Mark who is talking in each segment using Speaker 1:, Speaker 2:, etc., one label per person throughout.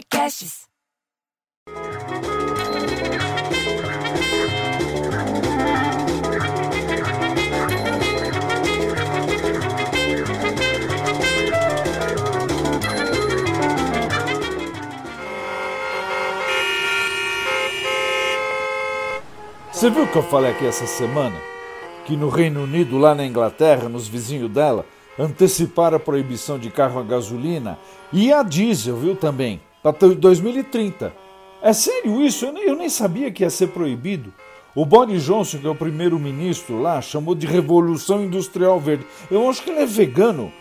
Speaker 1: Podcasts.
Speaker 2: Você viu o que eu falei aqui essa semana? Que no Reino Unido, lá na Inglaterra, nos vizinhos dela, anteciparam a proibição de carro a gasolina e a diesel, viu também, para 2030. É sério isso? Eu nem, eu nem sabia que ia ser proibido. O Boris Johnson, que é o primeiro-ministro lá, chamou de Revolução Industrial Verde. Eu acho que ele é vegano,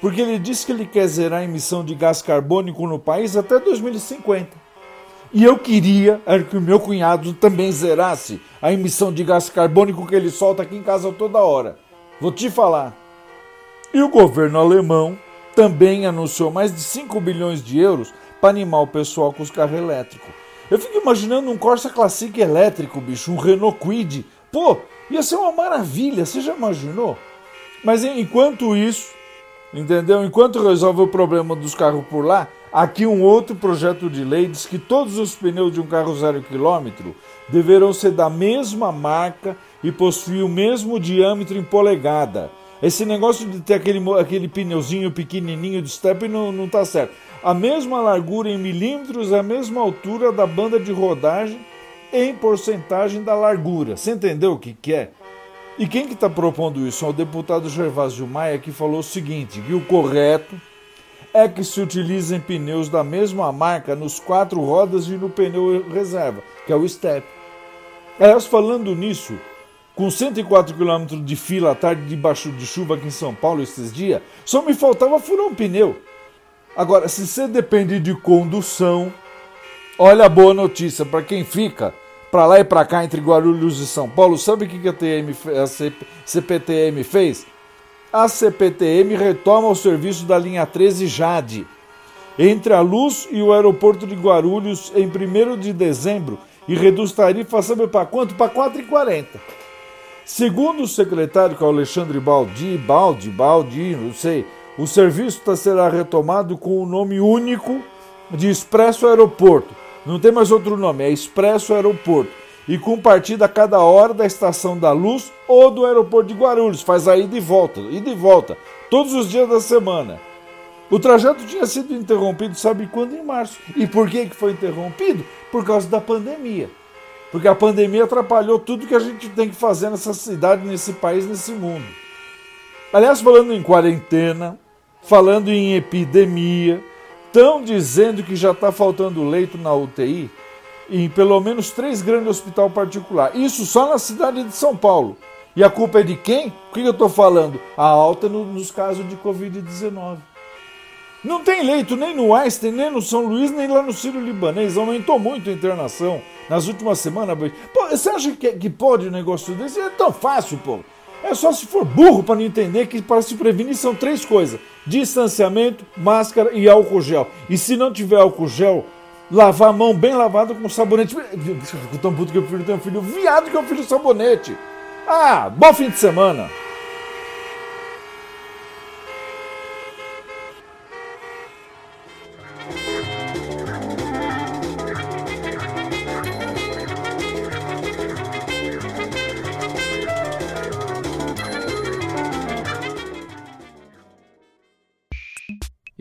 Speaker 2: porque ele disse que ele quer zerar a emissão de gás carbônico no país até 2050. E eu queria que o meu cunhado também zerasse a emissão de gás carbônico que ele solta aqui em casa toda hora. Vou te falar. E o governo alemão também anunciou mais de 5 bilhões de euros para animar o pessoal com os carros elétricos. Eu fico imaginando um Corsa Classic elétrico, bicho, um Renault Kwid. Pô, ia ser uma maravilha, você já imaginou? Mas enquanto isso, entendeu? Enquanto resolve o problema dos carros por lá, Aqui um outro projeto de lei diz que todos os pneus de um carro zero quilômetro deverão ser da mesma marca e possuir o mesmo diâmetro em polegada. Esse negócio de ter aquele, aquele pneuzinho pequenininho de step não, não tá certo. A mesma largura em milímetros, a mesma altura da banda de rodagem em porcentagem da largura. Você entendeu o que, que é? E quem que está propondo isso? É o deputado Gervásio Maia que falou o seguinte, que o correto é que se utilizem pneus da mesma marca nos quatro rodas e no pneu reserva, que é o step. Aliás, falando nisso, com 104 km de fila à tarde debaixo de chuva aqui em São Paulo esses dias, só me faltava furar um pneu. Agora, se você depende de condução, olha a boa notícia para quem fica para lá e para cá entre Guarulhos e São Paulo. Sabe o que a, TM, a CPTM fez? a CPTM retoma o serviço da linha 13 Jade entre a Luz e o aeroporto de Guarulhos em 1 de dezembro e reduz tarifa, sabe para quanto? Para 4,40. Segundo o secretário, que é o Alexandre Baldi, Baldi, Baldi, não sei, o serviço tá, será retomado com o nome único de Expresso Aeroporto. Não tem mais outro nome, é Expresso Aeroporto e com partida a cada hora da Estação da Luz ou do aeroporto de Guarulhos. Faz a ida e volta, ida e volta, todos os dias da semana. O trajeto tinha sido interrompido, sabe quando? Em março. E por que, que foi interrompido? Por causa da pandemia. Porque a pandemia atrapalhou tudo que a gente tem que fazer nessa cidade, nesse país, nesse mundo. Aliás, falando em quarentena, falando em epidemia, estão dizendo que já está faltando leito na UTI em pelo menos três grandes hospitais particulares. Isso só na cidade de São Paulo. E a culpa é de quem? O que eu estou falando? A alta no, nos casos de Covid-19. Não tem leito nem no Einstein, nem no São Luís, nem lá no Sírio Libanês. Aumentou muito a internação nas últimas semanas. Pô, você acha que, que pode um negócio desse? É tão fácil, pô. É só se for burro para não entender que para se prevenir são três coisas: distanciamento, máscara e álcool gel. E se não tiver álcool gel, lavar a mão bem lavada com sabonete. Tão puto que eu prefiro ter um filho viado que eu filho sabonete. Ah, bom fim de semana!